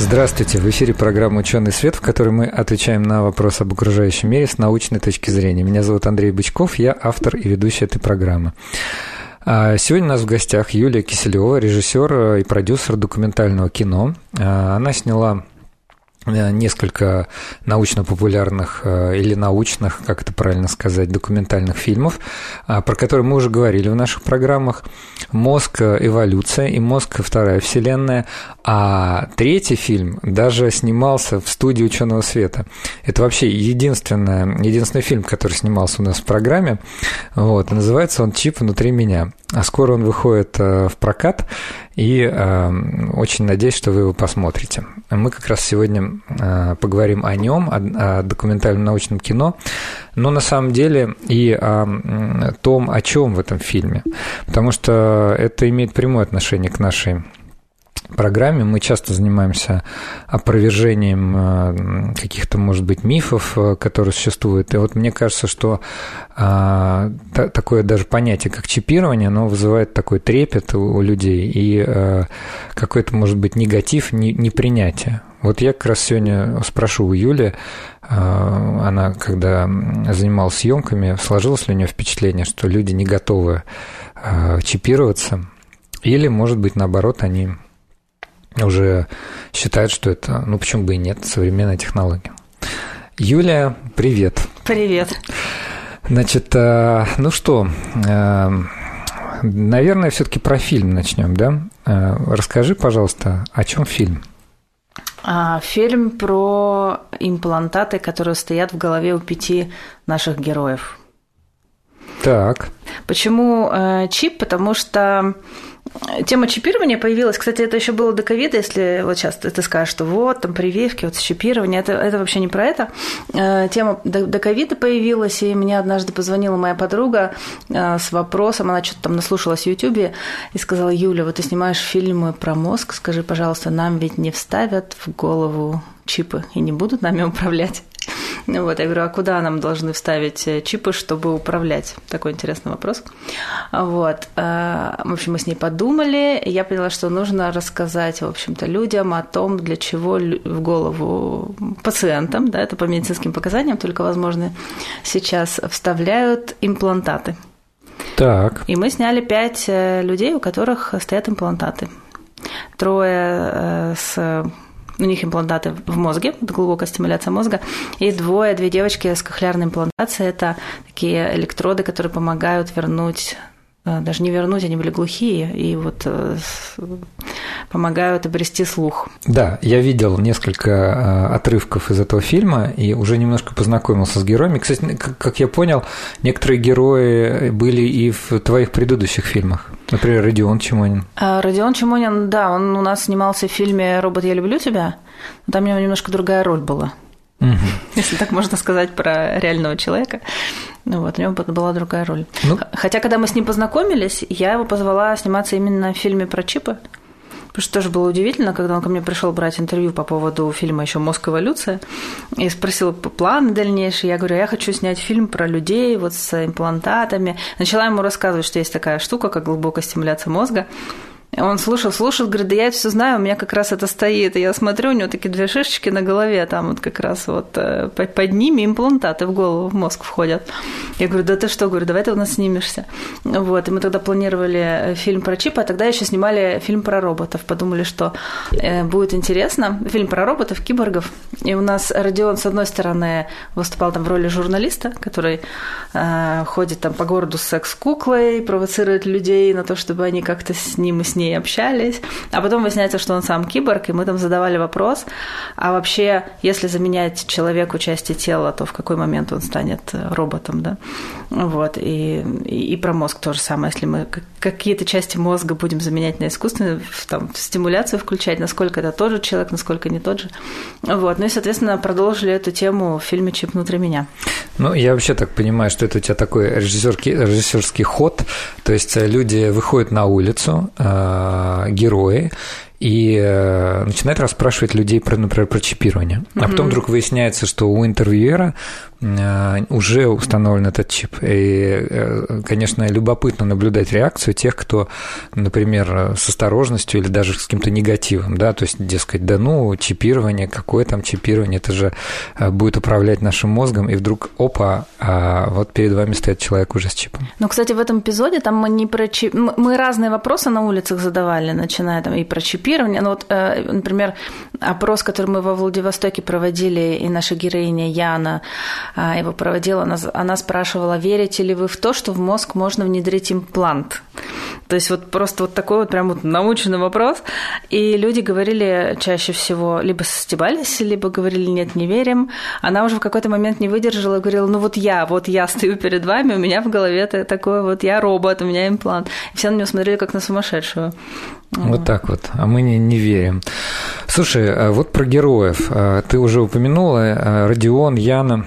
Здравствуйте! В эфире программа «Ученый свет», в которой мы отвечаем на вопросы об окружающем мире с научной точки зрения. Меня зовут Андрей Бычков, я автор и ведущий этой программы. А, сегодня у нас в гостях Юлия Киселева, режиссер и продюсер документального кино. А, она сняла несколько научно-популярных э, или научных, как это правильно сказать, документальных фильмов, а, про которые мы уже говорили в наших программах. «Мозг. Эволюция» и «Мозг. Вторая вселенная». А третий фильм даже снимался в студии «Ученого света». Это вообще единственный, единственный фильм, который снимался у нас в программе. Вот. Называется он «Чип внутри меня». А скоро он выходит э, в прокат, и э, очень надеюсь, что вы его посмотрите. Мы как раз сегодня э, поговорим о нем, о, документальном научном кино, но на самом деле и о том, о чем в этом фильме, потому что это имеет прямое отношение к нашей программе мы часто занимаемся опровержением э, каких-то, может быть, мифов, э, которые существуют. И вот мне кажется, что а, такое даже понятие, как чипирование, оно вызывает такой трепет у людей и э, какой-то, может быть, негатив, непринятие. Вот я как раз сегодня спрошу у Юли, она, когда занималась съемками, сложилось ли у нее впечатление, что люди не готовы чипироваться, или, может быть, наоборот, они уже считают, что это, ну почему бы и нет, современная технология. Юлия, привет. Привет. Значит, э, ну что, э, наверное, все-таки про фильм начнем, да? Э, расскажи, пожалуйста, о чем фильм? А, фильм про имплантаты, которые стоят в голове у пяти наших героев. Так. Почему чип? Потому что Тема чипирования появилась, кстати, это еще было до ковида, если вот сейчас ты скажешь, что вот, там прививки, вот чипирование, это, это вообще не про это. Э, тема до ковида появилась, и мне однажды позвонила моя подруга э, с вопросом, она что-то там наслушалась в Ютубе и сказала, Юля, вот ты снимаешь фильмы про мозг, скажи, пожалуйста, нам ведь не вставят в голову чипы и не будут нами управлять. Вот, я говорю, а куда нам должны вставить э, чипы, чтобы управлять? Такой интересный вопрос. Вот. Э, в общем, мы с ней подумали, я поняла, что нужно рассказать, в общем-то, людям о том, для чего в голову пациентам, да, это по медицинским показаниям, только, возможно, сейчас вставляют имплантаты. Так. И мы сняли пять э, людей, у которых стоят имплантаты. Трое с у них имплантаты в мозге, глубокая стимуляция мозга, и двое, две девочки с кохлеарной имплантацией, это такие электроды, которые помогают вернуть даже не вернуть, они были глухие, и вот э, помогают обрести слух. Да, я видел несколько э, отрывков из этого фильма и уже немножко познакомился с героями. Кстати, как я понял, некоторые герои были и в твоих предыдущих фильмах. Например, Родион Чимонин. Родион Чимонин, да, он у нас снимался в фильме «Робот, я люблю тебя». Но там у него немножко другая роль была. Угу. Если так можно сказать про реального человека. Ну вот, у него была другая роль. Ну, Хотя, когда мы с ним познакомились, я его позвала сниматься именно в фильме про чипы. Потому что тоже было удивительно, когда он ко мне пришел брать интервью по поводу фильма еще «Мозг эволюция» и спросил планы дальнейшие. Я говорю, я хочу снять фильм про людей вот с имплантатами. Начала ему рассказывать, что есть такая штука, как глубокая стимуляция мозга. Он слушал, слушал, говорит, да я это все знаю, у меня как раз это стоит. И я смотрю, у него такие две шишечки на голове, там вот как раз вот э, под ними имплантаты в голову, в мозг входят. Я говорю, да ты что, говорю, давай ты у нас снимешься. Вот, и мы тогда планировали э, фильм про чипа, а тогда еще снимали фильм про роботов. Подумали, что э, будет интересно. Фильм про роботов, киборгов. И у нас Родион, с одной стороны, выступал там в роли журналиста, который э, ходит там по городу с секс-куклой, провоцирует людей на то, чтобы они как-то с ним и с ней общались. А потом выясняется, что он сам киборг, и мы там задавали вопрос, а вообще, если заменять человеку части тела, то в какой момент он станет э, роботом, да? Вот, и, и, и про мозг то же самое. Если мы какие-то части мозга будем заменять на искусственную, там, стимуляцию включать, насколько это тот же человек, насколько не тот же. Вот, ну и, соответственно, продолжили эту тему в фильме «Чип внутри меня». Ну, я вообще так понимаю, что это у тебя такой режиссерский, режиссерский ход, то есть э, люди выходят на улицу, э, герои, и э, начинает расспрашивать людей, про, например, про чипирование. А потом вдруг выясняется, что у интервьюера э, уже установлен этот чип. И, э, конечно, любопытно наблюдать реакцию тех, кто, например, с осторожностью или даже с каким-то негативом, да, то есть, дескать, да ну, чипирование, какое там чипирование, это же будет управлять нашим мозгом, и вдруг, опа, а вот перед вами стоит человек уже с чипом. Ну, кстати, в этом эпизоде там мы не про чип... Мы разные вопросы на улицах задавали, начиная там и про чипирование. Ну вот, э, например, опрос, который мы во Владивостоке проводили, и наша героиня Яна его проводила, она, она спрашивала, верите ли вы в то, что в мозг можно внедрить имплант? То есть вот просто вот такой вот прям вот научный вопрос. И люди говорили чаще всего, либо стебались, либо говорили, нет, не верим. Она уже в какой-то момент не выдержала и говорила, ну вот я, вот я стою перед вами, у меня в голове такое вот, я робот, у меня имплант. И все на нее смотрели как на сумасшедшую. Вот так вот. А мы не, не верим. Слушай, а вот про героев. А, ты уже упомянула а, Родион, Яна.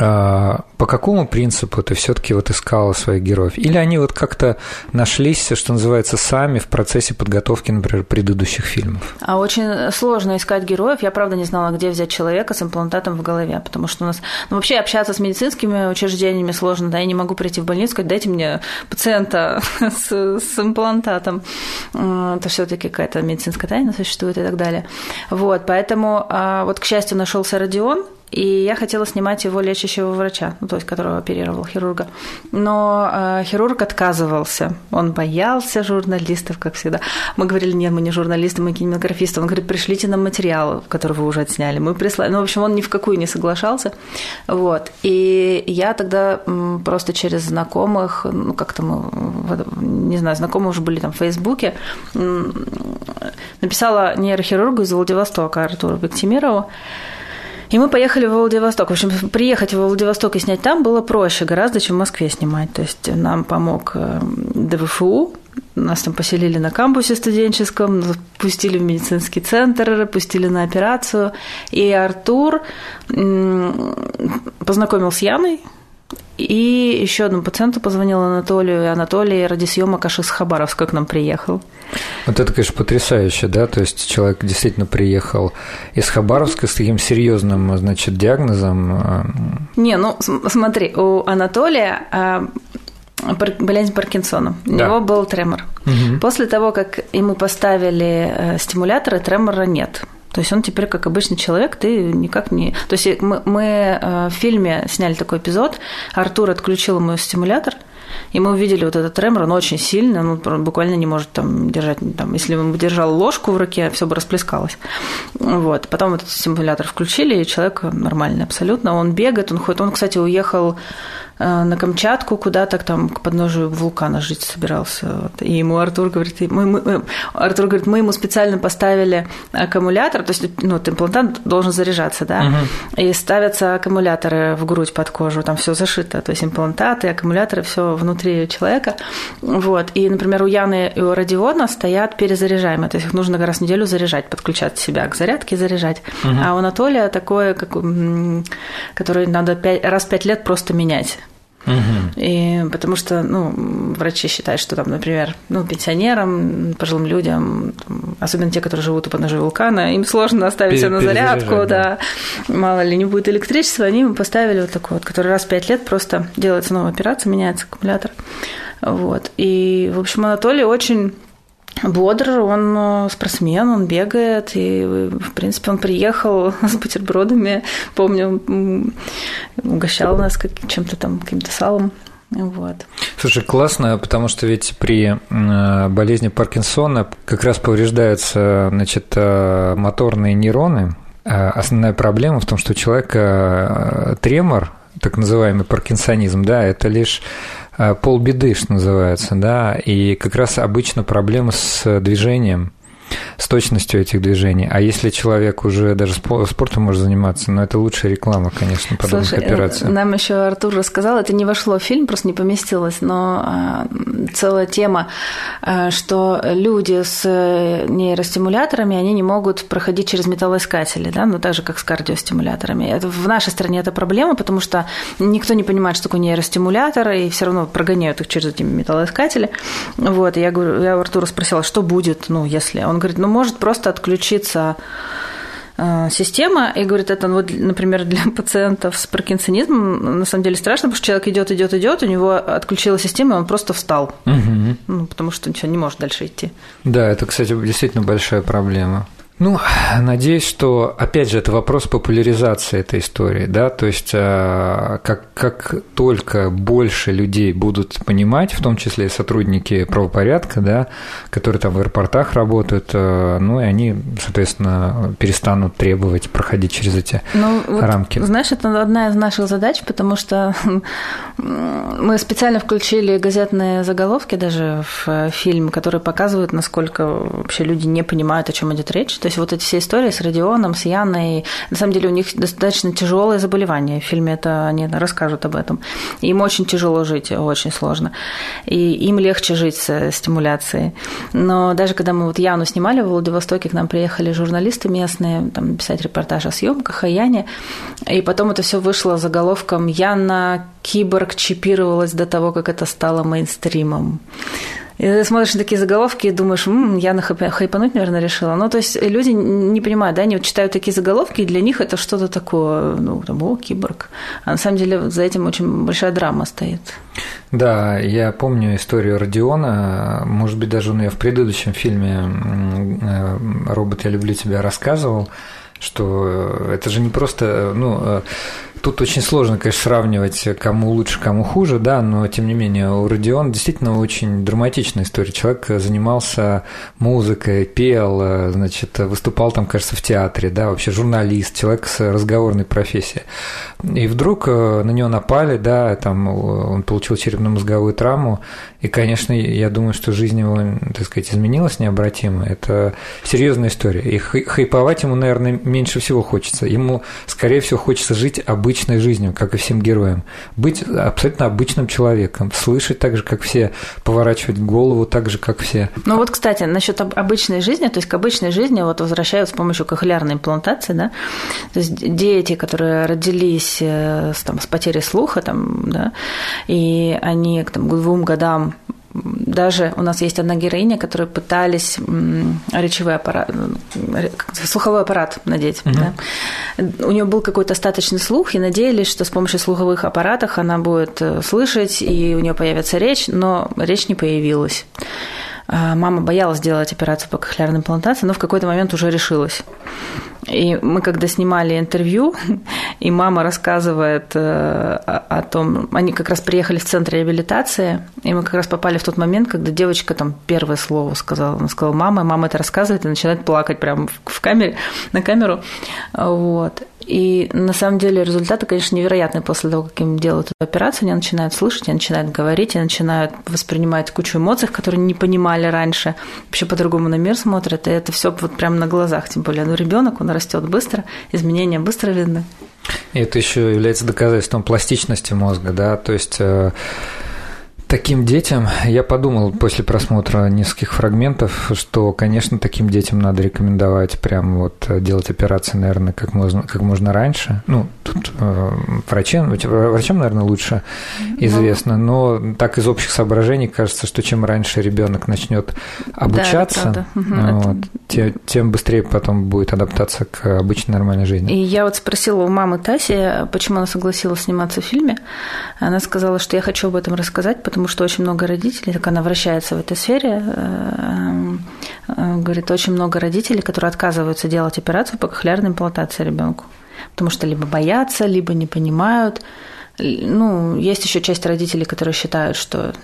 А, по какому принципу ты все-таки вот искала своих героев? Или они вот как-то нашлись, что называется, сами в процессе подготовки, например, предыдущих фильмов? А очень сложно искать героев. Я, правда, не знала, где взять человека с имплантатом в голове, потому что у нас... Ну, вообще общаться с медицинскими учреждениями сложно, да, я не могу прийти в больницу и сказать, дайте мне пациента с, с имплантатом. Это все таки какая-то медицинская тайна существует и так далее. Вот, поэтому а, вот, к счастью, нашелся Родион, и я хотела снимать его лечащего врача, ну, то есть которого оперировал хирурга. Но э, хирург отказывался. Он боялся журналистов, как всегда. Мы говорили, нет, мы не журналисты, мы кинематографисты. Он говорит, пришлите нам материал, который вы уже отсняли. Мы прислали. Ну, в общем, он ни в какую не соглашался. Вот. И я тогда просто через знакомых, ну, как-то мы, не знаю, знакомые уже были там в Фейсбуке, написала нейрохирургу из Владивостока Артуру Бектимирову, и мы поехали в Владивосток. В общем, приехать в Владивосток и снять там было проще гораздо, чем в Москве снимать. То есть нам помог э, ДВФУ, нас там поселили на кампусе студенческом, пустили в медицинский центр, пустили на операцию. И Артур познакомил с Яной, и еще одному пациенту позвонил Анатолию, и Анатолий ради съемок аж из Хабаровска к нам приехал. Вот это, конечно, потрясающе, да, то есть человек действительно приехал из Хабаровска с таким серьезным, значит, диагнозом. Э, Не, ну смотри, у Анатолия а, болезнь Паркинсона. У да. него был тремор. Угу. После того, как ему поставили э, стимуляторы, тремора нет. То есть он теперь как обычный человек, ты никак не... То есть мы, мы э, в фильме сняли такой эпизод, Артур отключил ему стимулятор, и мы увидели вот этот тремор, он очень сильный, он буквально не может там держать, там, если он бы держал ложку в руке, все бы расплескалось. Вот. Потом этот стимулятор включили, и человек нормальный абсолютно, он бегает, он ходит, он, кстати, уехал Э, на Камчатку куда-то там к подножию вулкана жить собирался. Вот. И ему Артур говорит, мы, мы, Артур говорит, мы ему специально поставили аккумулятор, то есть ну, имплантант должен заряжаться, да, угу. и ставятся аккумуляторы в грудь под кожу, там все зашито, то есть имплантаты, аккумуляторы, все внутри человека. Вот. И, например, у Яны и у Родиона стоят перезаряжаемые, то есть их нужно раз в неделю заряжать, подключать себя к зарядке и заряжать. Угу. А у Анатолия такое, как, который надо 5, раз в пять лет просто менять. Угу. И потому что, ну, врачи считают, что там, например, ну, пенсионерам, пожилым людям, особенно те, которые живут у подножия вулкана, им сложно оставить все на зарядку, да. да. Мало ли не будет электричества, они им поставили вот такой вот, который раз в пять лет просто делается новая операция, меняется аккумулятор. Вот. И, в общем, Анатолий очень бодр, он э, спортсмен, он бегает, и, в принципе, он приехал с бутербродами, помню, угощал нас чем-то там, каким-то салом. Вот. Слушай, классно, потому что ведь при э, болезни Паркинсона как раз повреждаются значит, э, моторные нейроны. Основная проблема в том, что у человека тремор, так называемый паркинсонизм, да, это лишь полбеды, что называется, да, и как раз обычно проблемы с движением – с точностью этих движений. А если человек уже даже спортом может заниматься, но ну, это лучшая реклама, конечно, подобных Слушай, операций. Нам еще Артур рассказал, это не вошло в фильм, просто не поместилось, но а, целая тема, а, что люди с нейростимуляторами, они не могут проходить через металлоискатели, да, ну так же, как с кардиостимуляторами. Это, в нашей стране это проблема, потому что никто не понимает, что такое нейростимулятор, и все равно прогоняют их через эти металлоискатели. Вот, я, говорю, я у Артура спросила, что будет, ну, если... Он говорит, ну, может просто отключиться э, система, и говорит, это вот, например, для пациентов с паркинсонизмом на самом деле страшно, потому что человек идет, идет, идет, у него отключила система, и он просто встал, угу. ну, потому что ничего не может дальше идти. Да, это, кстати, действительно большая проблема. Ну, надеюсь, что, опять же, это вопрос популяризации этой истории, да, то есть а, как, как только больше людей будут понимать, в том числе и сотрудники правопорядка, да, которые там в аэропортах работают, а, ну, и они, соответственно, перестанут требовать проходить через эти ну, вот, рамки. Знаешь, это одна из наших задач, потому что мы специально включили газетные заголовки даже в фильм, которые показывают, насколько вообще люди не понимают, о чем идет речь. То есть вот эти все истории с Родионом, с Яной, на самом деле у них достаточно тяжелое заболевание. В фильме это они расскажут об этом. Им очень тяжело жить, очень сложно. И им легче жить с стимуляцией. Но даже когда мы вот Яну снимали в Владивостоке, к нам приехали журналисты местные, там, писать репортаж о съемках, о Яне. И потом это все вышло заголовком «Яна киборг чипировалась до того, как это стало мейнстримом». И ты смотришь на такие заголовки и думаешь, м-м, я на хайпануть, наверное, решила. Ну, то есть люди не понимают, да, они вот читают такие заголовки, и для них это что-то такое, ну, там, о, киборг. А на самом деле за этим очень большая драма стоит. Да, я помню историю Родиона, может быть, даже он ее в предыдущем фильме э, «Робот, я люблю тебя» рассказывал, что это же не просто, ну, э, Тут очень сложно, конечно, сравнивать, кому лучше, кому хуже, да, но тем не менее у Родиона действительно очень драматичная история. Человек занимался музыкой, пел, значит, выступал там, кажется, в театре, да, вообще журналист, человек с разговорной профессией. И вдруг э, на него напали, да, там он получил черепно-мозговую травму, и, конечно, я думаю, что жизнь его, так сказать, изменилась необратимо. Это серьезная история. И хайповать ему, наверное, меньше всего хочется. Ему, скорее всего, хочется жить обычной жизнью, как и всем героям. Быть абсолютно обычным человеком. Слышать так же, как все. Поворачивать голову так же, как все. Ну вот, кстати, насчет обычной жизни, то есть к обычной жизни вот возвращают с помощью кохлеарной имплантации, да, то есть дети, которые родились э, там, с потерей слуха, там, да, и они к там, двум годам даже у нас есть одна героиня, которая пытались речевой аппарат, слуховой аппарат надеть. Угу. Да? У нее был какой-то остаточный слух, и надеялись, что с помощью слуховых аппаратов она будет э, слышать, и у нее появится речь, но речь не появилась. А, мама боялась делать операцию по кохлеарной имплантации, но в какой-то момент уже решилась. И мы когда снимали интервью, и мама рассказывает э, о том, они как раз приехали в центр реабилитации, и мы как раз попали в тот момент, когда девочка там первое слово сказала, она сказала мама, мама это рассказывает и начинает плакать прямо в камере, на камеру, вот. И на самом деле результаты, конечно, невероятные после того, как им делают эту операцию. Они начинают слышать, они начинают говорить, они начинают воспринимать кучу эмоций, которые не понимали раньше. Вообще по-другому на мир смотрят. И это все вот прямо на глазах. Тем более, ну, ребенок, он растет быстро, изменения быстро видны. И это еще является доказательством пластичности мозга, да, то есть э, Таким детям, я подумал после просмотра нескольких фрагментов, что, конечно, таким детям надо рекомендовать прям вот делать операции, наверное, как можно, как можно раньше. Ну, тут э, врачам, врачам, наверное, лучше известно, но так из общих соображений кажется, что чем раньше ребенок начнет обучаться, да, вот, тем, тем быстрее потом будет адаптация к обычной нормальной жизни. И я вот спросила у мамы Таси, почему она согласилась сниматься в фильме. Она сказала, что я хочу об этом рассказать, потому что очень много родителей, так она вращается в этой сфере, э, э, говорит, очень много родителей, которые отказываются делать операцию по кохлеарной имплантации ребенку, потому что либо боятся, либо не понимают. Ну, есть еще часть родителей, которые считают, что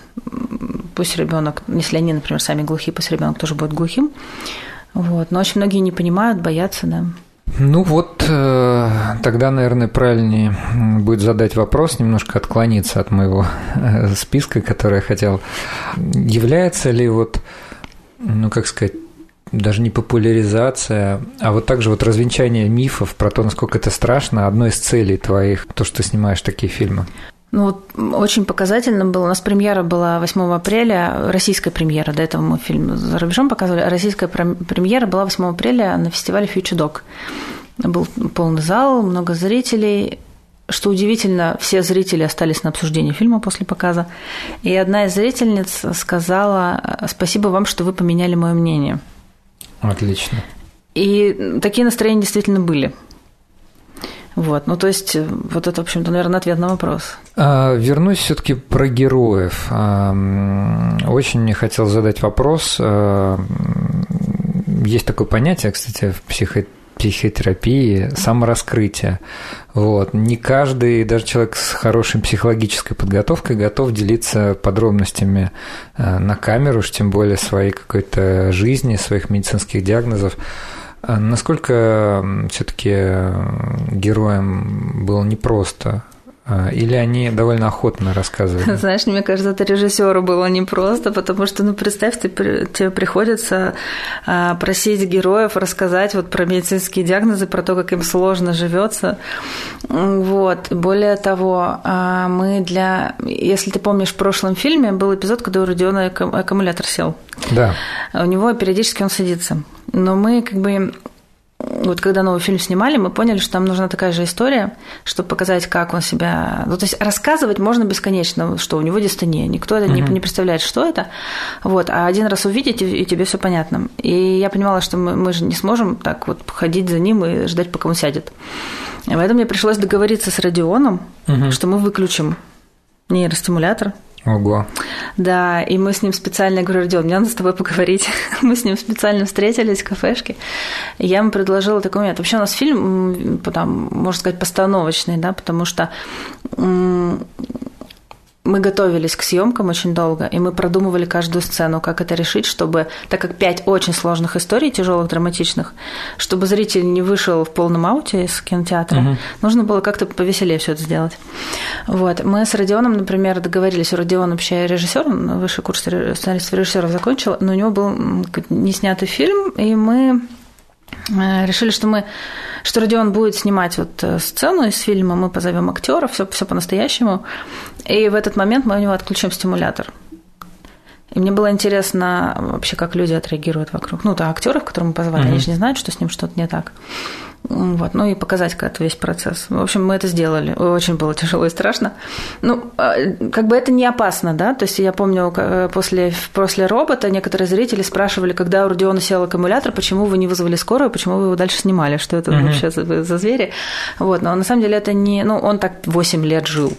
пусть ребенок, если они, например, сами глухие, пусть ребенок тоже будет глухим. Вот. Но очень многие не понимают, боятся, да. Ну вот, э, тогда, наверное, правильнее будет задать вопрос, немножко отклониться от моего э, списка, который я хотел. Является ли вот, ну, как сказать, даже не популяризация, а вот также вот развенчание мифов про то, насколько это страшно, одной из целей твоих, то, что ты снимаешь такие фильмы? Ну, вот очень показательно было. У нас премьера была 8 апреля, российская премьера. До этого мы фильм за рубежом показывали. Российская премьера была 8 апреля на фестивале Future Dog. Был полный зал, много зрителей. Что удивительно, все зрители остались на обсуждении фильма после показа. И одна из зрительниц сказала, спасибо вам, что вы поменяли мое мнение. Отлично. И такие настроения действительно были. Вот, ну то есть вот это, в общем-то, наверное, ответ на вопрос. А, вернусь все-таки про героев. А, очень мне хотел задать вопрос. А, есть такое понятие, кстати, в психо психотерапии самораскрытие. Вот. Не каждый, даже человек с хорошей психологической подготовкой, готов делиться подробностями на камеру, уж тем более своей какой-то жизни, своих медицинских диагнозов. А насколько все-таки героям было непросто или они довольно охотно рассказывали? Знаешь, мне кажется, это режиссеру было непросто, потому что, ну, представь, ты, тебе приходится а, просить героев рассказать вот про медицинские диагнозы, про то, как им сложно живется. Вот. Более того, а, мы для... Если ты помнишь, в прошлом фильме был эпизод, когда у Родиона аккумулятор сел. Да. У него периодически он садится. Но мы как бы вот когда новый фильм снимали, мы поняли, что нам нужна такая же история, чтобы показать, как он себя... Ну, то есть рассказывать можно бесконечно, что у него дистония. Никто это uh-huh. не, представляет, что это. Вот. А один раз увидеть, и тебе все понятно. И я понимала, что мы, мы же не сможем так вот ходить за ним и ждать, пока он сядет. И поэтому мне пришлось договориться с Родионом, uh-huh. что мы выключим нейростимулятор, Ого. Да, и мы с ним специально, я говорю, Родион, мне надо с тобой поговорить. мы с ним специально встретились в кафешке. И я ему предложила такой момент. Вообще у нас фильм, там, можно сказать, постановочный, да, потому что мы готовились к съемкам очень долго, и мы продумывали каждую сцену, как это решить, чтобы, так как пять очень сложных историй, тяжелых, драматичных, чтобы зритель не вышел в полном ауте из кинотеатра, угу. нужно было как-то повеселее все это сделать. Вот. Мы с Родионом, например, договорились, у Родиона вообще режиссер, он высший курс сценаристов режиссеров закончил, но у него был не снятый фильм, и мы э, решили, что мы что Родион будет снимать вот э, сцену из фильма, мы позовем актеров, все, все по-настоящему. И в этот момент мы у него отключим стимулятор. И мне было интересно вообще, как люди отреагируют вокруг. Ну, то актеров, которых мы позвали, mm-hmm. они же не знают, что с ним что-то не так. Вот, ну и показать как-то весь процесс. В общем, мы это сделали. Очень было тяжело и страшно. Ну, а, как бы это не опасно, да? То есть я помню, после, после робота некоторые зрители спрашивали, когда у Родиона сел аккумулятор, почему вы не вызвали скорую, почему вы его дальше снимали, что это mm-hmm. вообще за, за звери. Вот, но на самом деле это не... Ну, он так 8 лет жил.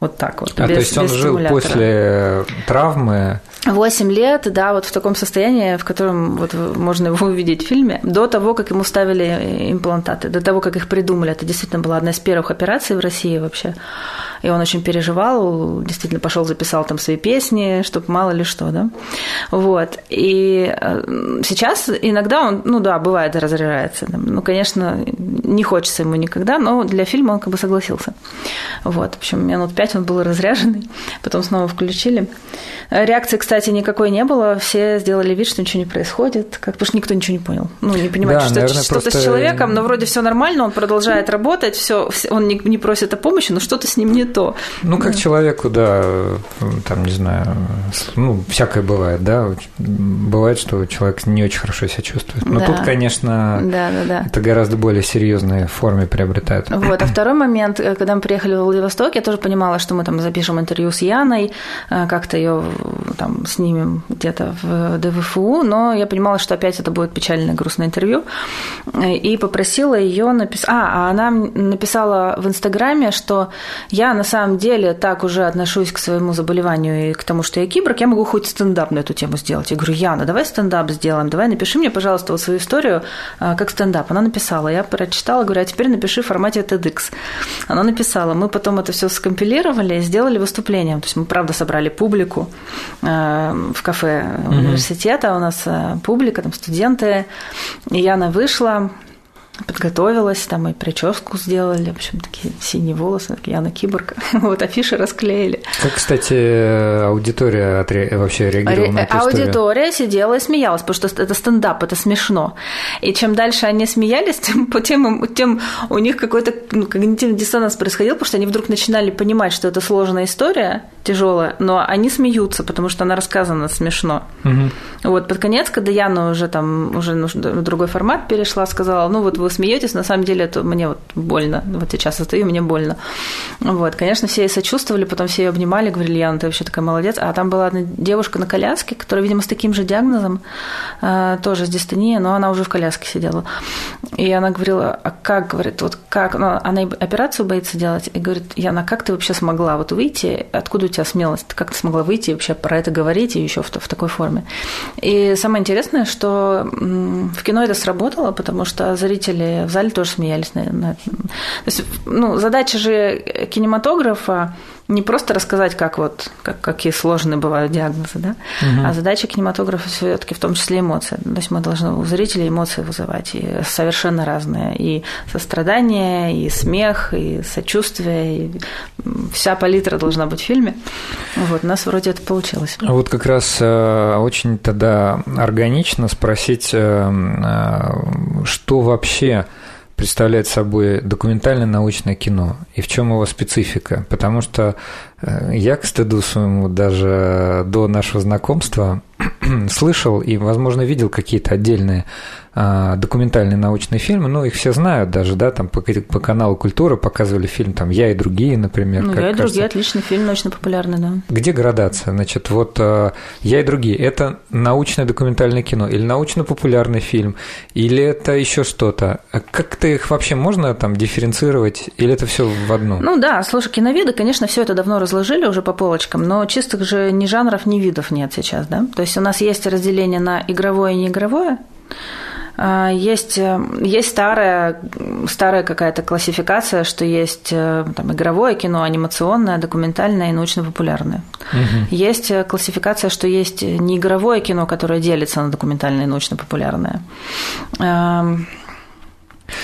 Вот так вот. А без, то есть он жил после травмы? Восемь лет, да, вот в таком состоянии, в котором вот можно его увидеть в фильме, до того, как ему ставили имплантаты, до того, как их придумали. Это действительно была одна из первых операций в России вообще. И он очень переживал, действительно пошел записал там свои песни, чтобы мало ли что, да. Вот. И э, сейчас иногда он, ну да, бывает, разряжается. Ну, конечно, не хочется ему никогда, но для фильма он как бы согласился. Вот. В общем, минут пять он был разряженный, потом снова включили. Реакции, кстати, никакой не было. Все сделали вид, что ничего не происходит, как, потому что никто ничего не понял. Ну, не понимает, да, что наверное, что-то просто... с человеком, но вроде все нормально, он продолжает работать, все, он не, не просит о помощи, но что-то с ним не то. Ну, как да. человеку, да, там, не знаю, ну, всякое бывает, да. Бывает, что человек не очень хорошо себя чувствует. Но да. тут, конечно, да, да, да. это гораздо более серьезные формы приобретает. Вот, а второй момент, э, когда мы приехали в Владивосток, я тоже понимала, что мы там запишем интервью с Яной, э, как-то ее там снимем где-то в ДВФУ, но я понимала, что опять это будет печальное, грустное интервью, и попросила ее написать... А она написала в Инстаграме, что я на самом деле так уже отношусь к своему заболеванию и к тому, что я киборг, я могу хоть стендап на эту тему сделать. Я говорю, Яна, давай стендап сделаем, давай напиши мне, пожалуйста, вот свою историю а, как стендап. Она написала, я прочитала, говорю, а теперь напиши в формате TEDx. Она написала, мы потом это все скомпилировали и сделали выступление. То есть мы, правда, собрали публику, Э, в кафе университета. У нас э, публика, там студенты. И Яна вышла, подготовилась, там и прическу сделали, в общем, такие синие волосы, такие Яна Киборг, вот афиши расклеили. Как, кстати, аудитория отре... вообще реагировала на эту Аудитория историю? сидела и смеялась, потому что это стендап, это смешно. И чем дальше они смеялись, тем, тем, тем у них какой-то ну, когнитивный диссонанс происходил, потому что они вдруг начинали понимать, что это сложная история, тяжелая, но они смеются, потому что она рассказана смешно. Угу. Вот под конец, когда Яна уже там уже в другой формат перешла, сказала, ну вот вы смеетесь, на самом деле это мне вот больно, вот сейчас стою, мне больно. Вот, конечно, все ей сочувствовали, потом все ее обнимали, говорили, Яна, ты вообще такая молодец. А там была одна девушка на коляске, которая, видимо, с таким же диагнозом, э, тоже с дистонией, но она уже в коляске сидела. И она говорила, а как, говорит, вот как, ну, она операцию боится делать, и говорит, Яна, как ты вообще смогла вот выйти, откуда у тебя смелость, как ты смогла выйти и вообще про это говорить, и еще в, в такой форме. И самое интересное, что в кино это сработало, потому что зрители в зале тоже смеялись на, на То есть, ну, задача же кинематографа не просто рассказать, как вот, как, какие сложные бывают диагнозы, да, угу. а задача кинематографа все-таки в том числе эмоции. То есть мы должны у зрителей эмоции вызывать, и совершенно разные. И сострадание, и смех, и сочувствие, и вся палитра должна быть в фильме. Вот, у нас вроде это получилось. А вот как раз э, очень тогда органично спросить, э, э, что вообще представляет собой документальное научное кино и в чем его специфика. Потому что э, я, к стыду своему, даже до нашего знакомства слышал и, возможно, видел какие-то отдельные документальные научные фильмы, ну, их все знают даже, да, там по, по каналу «Культура» показывали фильм там «Я и другие», например. Ну, «Я и другие» – отличный фильм, научно-популярный, да. Где градация? Значит, вот а, «Я и другие» – это научное документальное кино или научно-популярный фильм, или это еще что-то? А как-то их вообще можно там дифференцировать, или это все в одно? Ну да, слушай, киновиды, конечно, все это давно разложили уже по полочкам, но чистых же ни жанров, ни видов нет сейчас, да? То есть у нас есть разделение на игровое и неигровое, а, есть, э, есть старая, старая какая-то классификация, что есть э, там, игровое кино, анимационное, документальное и научно-популярное. Угу. Есть э, классификация, что есть неигровое кино, которое делится на документальное и научно-популярное.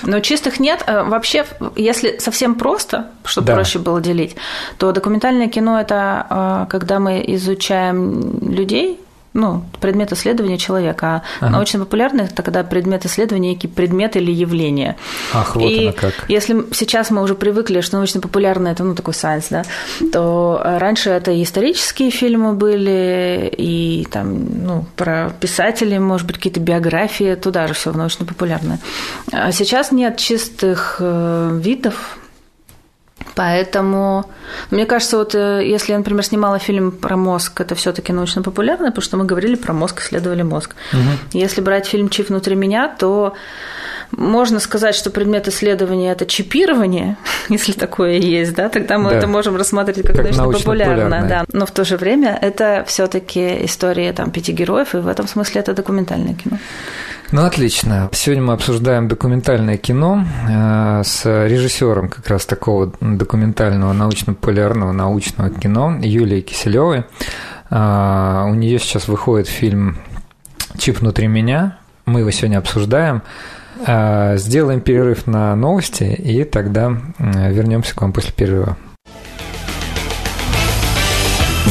Но чистых нет. Вообще, если совсем просто, чтобы да. проще было делить, то документальное кино – это когда мы изучаем людей, ну, предмет исследования человека, а ага. научно-популярный – это когда предмет исследования некий предмет или явление. Ах, вот и как. если сейчас мы уже привыкли, что научно-популярное – это, ну, такой сайенс, да, то раньше это и исторические фильмы были, и там, ну, про писателей, может быть, какие-то биографии, туда же все в научно-популярное. А сейчас нет чистых э, видов Поэтому, мне кажется, вот э, если я, например, снимала фильм про мозг, это все-таки научно популярно, потому что мы говорили про мозг, исследовали мозг. Угу. Если брать фильм Чип внутри меня, то можно сказать, что предмет исследования это чипирование, если такое есть, да, тогда мы да. это можем рассматривать как, как научно популярное, да. Но в то же время это все-таки история там пяти героев, и в этом смысле это документальное кино. Ну, отлично. Сегодня мы обсуждаем документальное кино э, с режиссером как раз такого документального научно-популярного научного кино Юлией Киселевой. Э, у нее сейчас выходит фильм «Чип внутри меня». Мы его сегодня обсуждаем. Э, сделаем перерыв на новости, и тогда вернемся к вам после перерыва.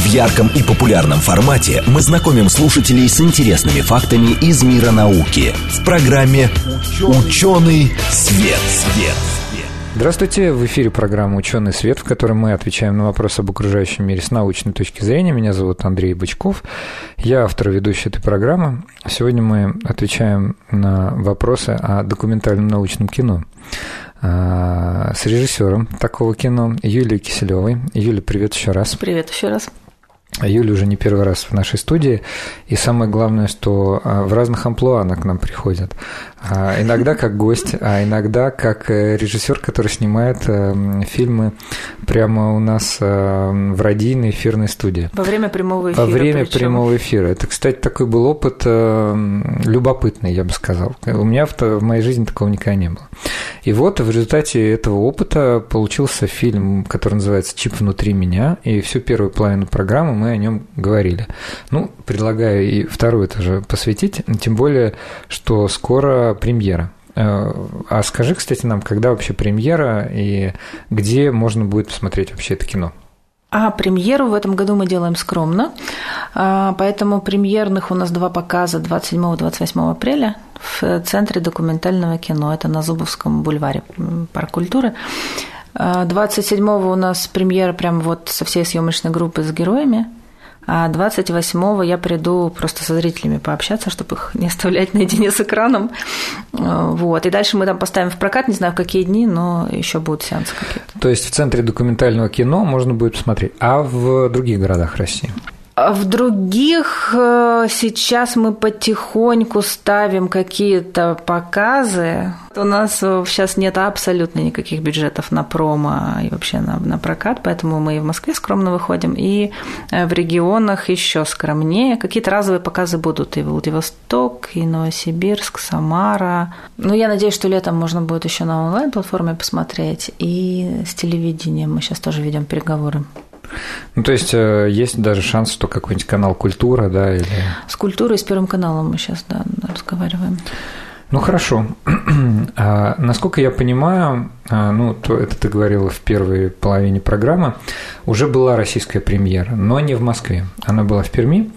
В ярком и популярном формате мы знакомим слушателей с интересными фактами из мира науки в программе «Ученый свет». свет. Здравствуйте, в эфире программа «Ученый свет», в которой мы отвечаем на вопросы об окружающем мире с научной точки зрения. Меня зовут Андрей Бычков, я автор и ведущий этой программы. Сегодня мы отвечаем на вопросы о документальном научном кино а, с режиссером такого кино Юлией Киселевой. Юля, привет еще раз. Привет еще раз. Юля уже не первый раз в нашей студии, и самое главное, что а, в разных амплуа она к нам приходит. А, иногда как гость, а иногда как э, режиссер, который снимает э, фильмы прямо у нас э, в радийной эфирной студии. Во время прямого эфира. Во время причем. прямого эфира. Это, кстати, такой был опыт любопытный, я бы сказал. У меня в, в моей жизни такого никогда не было. И вот в результате этого опыта получился фильм, который называется «Чип внутри меня», и всю первую половину программы мы о нем говорили. Ну, предлагаю и вторую тоже посвятить, тем более, что скоро премьера А скажи, кстати, нам, когда вообще премьера и где можно будет посмотреть вообще это кино? А премьеру в этом году мы делаем скромно, а, поэтому премьерных у нас два показа 27-28 апреля в Центре документального кино. Это на Зубовском бульваре, парк культуры. 27-го у нас премьера прям вот со всей съемочной группы с героями. А 28-го я приду просто со зрителями пообщаться, чтобы их не оставлять наедине с экраном. Вот. И дальше мы там поставим в прокат, не знаю, в какие дни, но еще будут сеансы какие-то. То есть в Центре документального кино можно будет посмотреть. А в других городах России? В других э, сейчас мы потихоньку ставим какие-то показы. У нас сейчас нет абсолютно никаких бюджетов на промо и вообще на, на прокат, поэтому мы и в Москве скромно выходим, и э, в регионах еще скромнее. Какие-то разовые показы будут и Владивосток, и Новосибирск, Самара. Ну, я надеюсь, что летом можно будет еще на онлайн-платформе посмотреть, и с телевидением мы сейчас тоже ведем переговоры. Ну, то есть э, есть даже шанс, что какой-нибудь канал «Культура», да, или... С «Культурой» с Первым каналом мы сейчас, да, разговариваем. Ну, хорошо. А, насколько я понимаю, а, ну, то это ты говорила в первой половине программы, уже была российская премьера, но не в Москве. Она была в Перми.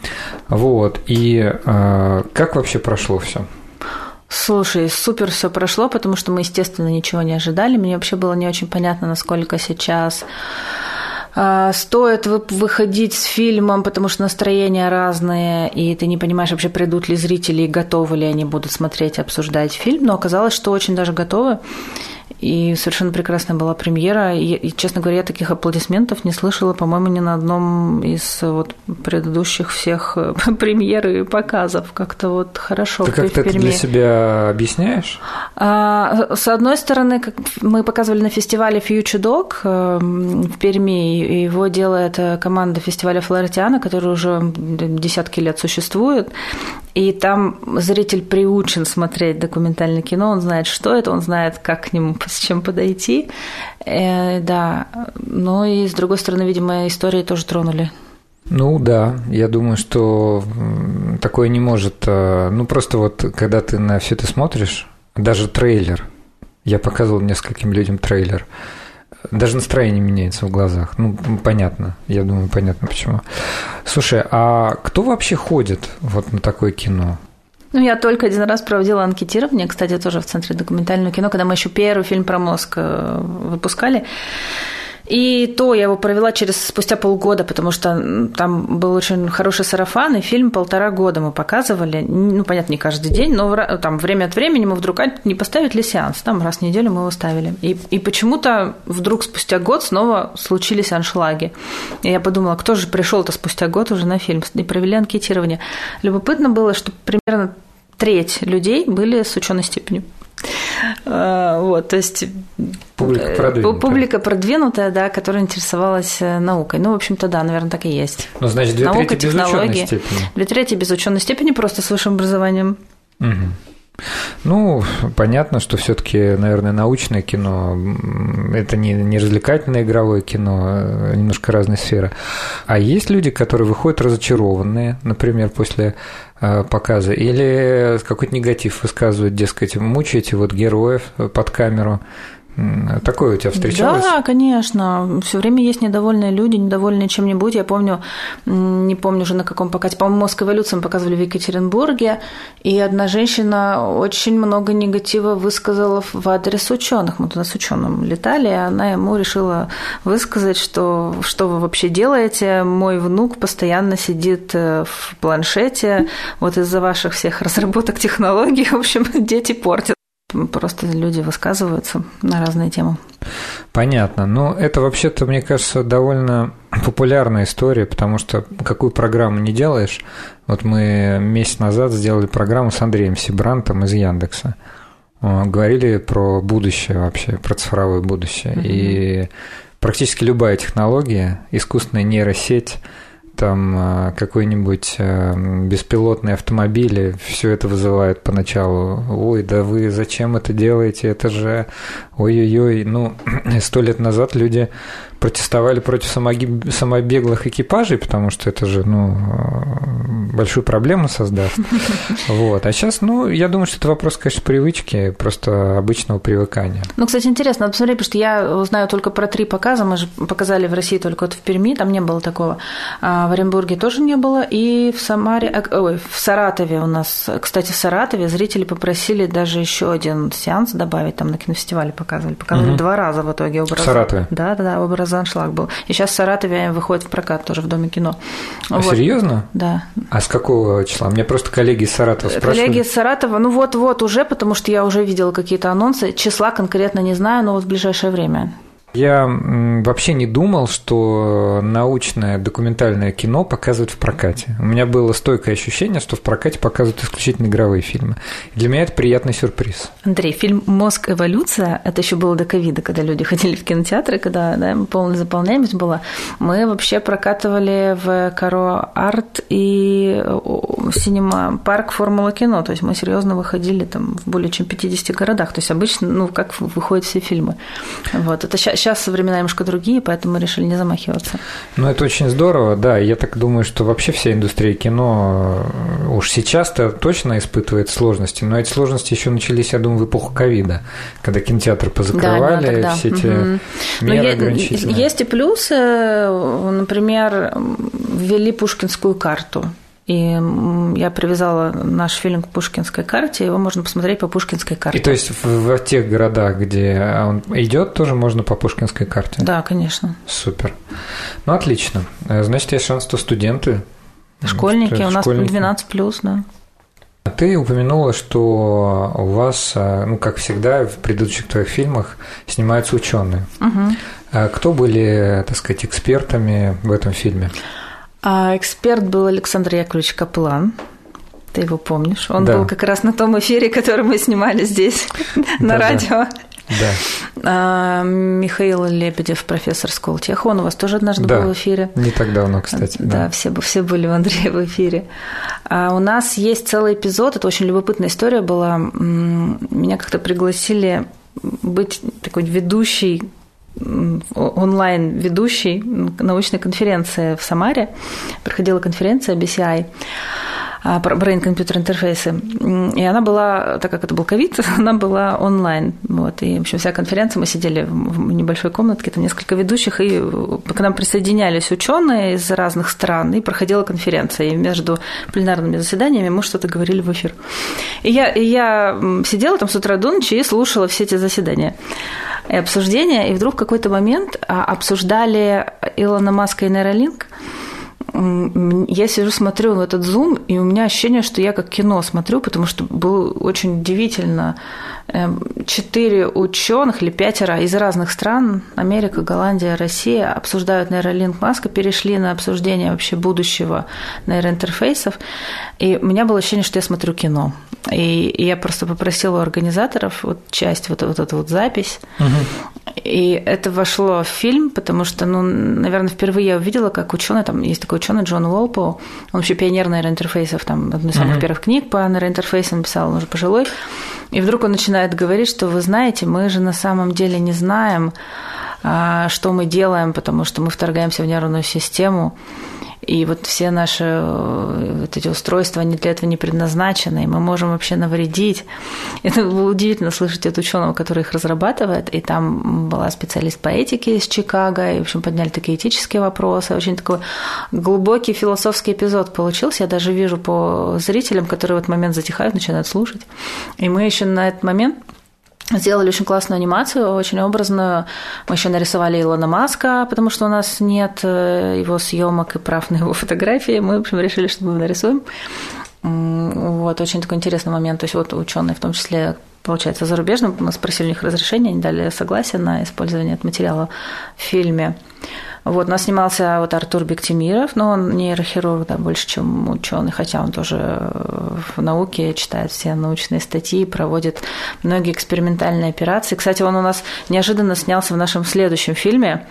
Вот. И а, как вообще прошло все? Слушай, супер все прошло, потому что мы, естественно, ничего не ожидали. Мне вообще было не очень понятно, насколько сейчас стоит выходить с фильмом, потому что настроения разные, и ты не понимаешь вообще, придут ли зрители готовы ли они будут смотреть, обсуждать фильм, но оказалось, что очень даже готовы. И совершенно прекрасная была премьера. И, и, честно говоря, я таких аплодисментов не слышала, по-моему, ни на одном из вот предыдущих всех премьер и показов. Как-то вот хорошо. Ты как-то это для себя объясняешь? А, с одной стороны, как мы показывали на фестивале Future Dog эм, в Перми, его делает команда фестиваля Флорентиана, который уже десятки лет существует. И там зритель приучен смотреть документальное кино, он знает, что это, он знает, как к нему с чем подойти. Э, да, но и с другой стороны, видимо, истории тоже тронули. Ну да, я думаю, что такое не может. Э, ну просто вот, когда ты на все это смотришь, даже трейлер, я показывал нескольким людям трейлер, даже настроение меняется в глазах. Ну, понятно. Я думаю, понятно почему. Слушай, а кто вообще ходит вот на такое кино? Ну, я только один раз проводила анкетирование, кстати, тоже в Центре документального кино, когда мы еще первый фильм про мозг э, выпускали. И то я его провела через спустя полгода, потому что там был очень хороший сарафан, и фильм полтора года мы показывали. Ну, понятно, не каждый день, но там время от времени мы вдруг а, не поставить ли сеанс. Там раз в неделю мы его ставили. И, и почему-то вдруг спустя год снова случились аншлаги. И я подумала, кто же пришел-то спустя год уже на фильм? И провели анкетирование. Любопытно было, что примерно треть людей были с ученой степенью. А, вот, то есть публика э, продвинутая. публика продвинутая, да, которая интересовалась э, наукой. Ну, в общем-то, да, наверное, так и есть. Ну, значит, две Наука, трети без ученой степени. Две трети без ученой степени, просто с высшим образованием. Угу. Ну, понятно, что все-таки, наверное, научное кино это не, не развлекательное игровое кино, а немножко разная сфера. А есть люди, которые выходят разочарованные, например, после э, показа, или какой-то негатив высказывают, дескать, мучаете вот героев под камеру, Такое у тебя встречалось? Да, конечно. Все время есть недовольные люди, недовольные чем-нибудь. Я помню, не помню уже на каком покате, по-моему, «Мозг эволюции» мы показывали в Екатеринбурге, и одна женщина очень много негатива высказала в адрес ученых. Мы туда с ученым летали, и она ему решила высказать, что что вы вообще делаете. Мой внук постоянно сидит э, в планшете, вот из-за ваших всех разработок технологий, в общем, дети портят. Просто люди высказываются на разные темы. Понятно. Но это вообще-то, мне кажется, довольно популярная история, потому что какую программу не делаешь. Вот мы месяц назад сделали программу с Андреем Сибрантом из Яндекса. Говорили про будущее вообще, про цифровое будущее. Mm-hmm. И практически любая технология, искусственная нейросеть – там а, какой-нибудь а, беспилотный автомобиль, все это вызывает поначалу, ой, да вы зачем это делаете, это же, ой-ой-ой, ну, сто лет назад люди протестовали против самобеглых экипажей, потому что это же, ну, большую проблему создаст. Вот. А сейчас, ну, я думаю, что это вопрос, конечно, привычки, просто обычного привыкания. Ну, кстати, интересно, надо посмотреть, потому что я знаю только про три показа, мы же показали в России только вот в Перми, там не было такого. А в Оренбурге тоже не было, и в Самаре, э, ой, в Саратове у нас, кстати, в Саратове зрители попросили даже еще один сеанс добавить, там на кинофестивале показывали, показывали угу. два раза в итоге. Образ... В Саратове? Да, да, да, образ аншлаг был. И сейчас в Саратове выходит в прокат тоже в Доме кино. А вот. серьезно? Да. А с какого числа? Мне просто коллеги из Саратова спрашивали. Коллеги из Саратова, ну вот-вот уже, потому что я уже видела какие-то анонсы. Числа конкретно не знаю, но вот в ближайшее время. Я вообще не думал, что научное документальное кино показывают в прокате. У меня было стойкое ощущение, что в прокате показывают исключительно игровые фильмы. для меня это приятный сюрприз. Андрей, фильм «Мозг. Эволюция» – это еще было до ковида, когда люди ходили в кинотеатры, когда да, полная заполняемость была. Мы вообще прокатывали в Каро Арт и Синема Парк Формула кино. То есть мы серьезно выходили там в более чем 50 городах. То есть обычно, ну, как выходят все фильмы. Вот. Это сейчас сейчас времена немножко другие, поэтому мы решили не замахиваться. Ну, это очень здорово, да. Я так думаю, что вообще вся индустрия кино э, уж сейчас-то точно испытывает сложности, но эти сложности еще начались, я думаю, в эпоху ковида, когда кинотеатры позакрывали, да, все эти угу. меры ограничительные. Есть и плюсы, например, ввели пушкинскую карту. И я привязала наш фильм к Пушкинской карте, его можно посмотреть по Пушкинской карте. И то есть в, в тех городах, где он идет, тоже можно по Пушкинской карте? Да, конечно. Супер. Ну, отлично. Значит, есть шанс, что студенты. Школьники, у нас школьники. 12 плюс, да. Ты упомянула, что у вас, ну, как всегда, в предыдущих твоих фильмах снимаются ученые. Угу. Кто были, так сказать, экспертами в этом фильме? А эксперт был Александр Яковлевич Каплан. Ты его помнишь? Он да. был как раз на том эфире, который мы снимали здесь на радио. Да. А, Михаил Лебедев, профессор Сколтеха, он у вас тоже однажды да. был в эфире. Не так давно, кстати. Да, да. Все, все были у Андрея в эфире. А у нас есть целый эпизод, это очень любопытная история была. Меня как-то пригласили быть такой ведущей онлайн-ведущей научной конференции в Самаре. Проходила конференция BCI Brain Computer интерфейсы. И она была, так как это был ковид, она была онлайн. Вот. И, в общем, вся конференция, мы сидели в небольшой комнатке, там несколько ведущих, и к нам присоединялись ученые из разных стран, и проходила конференция. И между пленарными заседаниями мы что-то говорили в эфир. И я, и я сидела там с утра до ночи и слушала все эти заседания и обсуждения, и вдруг в какой-то момент а, обсуждали Илона Маска и Нейролинк, я сижу, смотрю в этот зум, и у меня ощущение, что я как кино смотрю, потому что было очень удивительно. Эм, четыре ученых или пятеро из разных стран, Америка, Голландия, Россия, обсуждают нейролинк Маска, перешли на обсуждение вообще будущего нейроинтерфейсов. И у меня было ощущение, что я смотрю кино. И я просто попросила у организаторов вот часть, вот, вот эту вот запись. Угу. И это вошло в фильм, потому что, ну, наверное, впервые я увидела, как ученый, там есть такой ученый Джон Уолпо, он вообще пионер нейроинтерфейсов, там, одну из самых угу. первых книг по нейроинтерфейсам написал, он уже пожилой. И вдруг он начинает говорить, что вы знаете, мы же на самом деле не знаем, а, что мы делаем, потому что мы вторгаемся в нервную систему. И вот все наши э, вот эти устройства, они для этого не предназначены, и мы можем вообще навредить. Это было удивительно слышать от ученого, который их разрабатывает, и там была специалист по этике из Чикаго, и, в общем, подняли такие этические вопросы. Очень такой глубокий философский эпизод получился. Я даже вижу по зрителям, которые в этот момент затихают, начинают слушать. И мы еще на этот момент Сделали очень классную анимацию, очень образную. Мы еще нарисовали Илона Маска, потому что у нас нет э, его съемок и прав на его фотографии. Мы, в общем, решили, что мы нарисуем. Вот, очень такой интересный момент. То есть вот ученые, в том числе, получается, зарубежным, мы спросили у них разрешение, они дали согласие на использование этого материала в фильме. Вот, у нас снимался вот Артур Бектимиров, но он нейрохирург, да, больше, чем ученый, хотя он тоже э, в науке читает все научные статьи, проводит многие экспериментальные операции. Кстати, он у нас неожиданно снялся в нашем следующем фильме.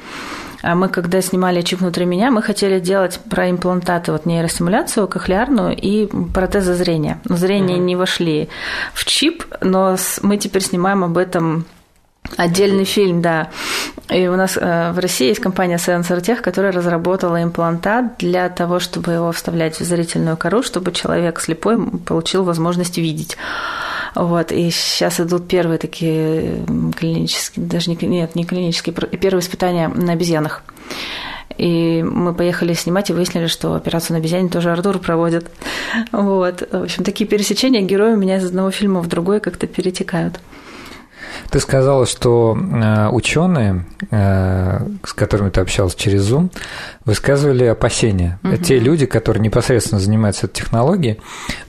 А мы, когда снимали «Чип внутри меня», мы хотели делать про имплантаты, вот нейростимуляцию кохлеарную и протезы зрения. Но зрение mm-hmm. не вошли в чип, но мы теперь снимаем об этом Отдельный фильм, да. И у нас э, в России есть компания SensorTech, которая разработала имплантат для того, чтобы его вставлять в зрительную кору, чтобы человек слепой получил возможность видеть. Вот, и сейчас идут первые такие клинические, даже не, нет, не клинические, первые испытания на обезьянах. И мы поехали снимать и выяснили, что операцию на обезьяне тоже Артур проводит. Вот. В общем, такие пересечения герои у меня из одного фильма в другой как-то перетекают. Ты сказала, что э, ученые, э, с которыми ты общался через Zoom, высказывали опасения. Угу. Те люди, которые непосредственно занимаются этой технологией,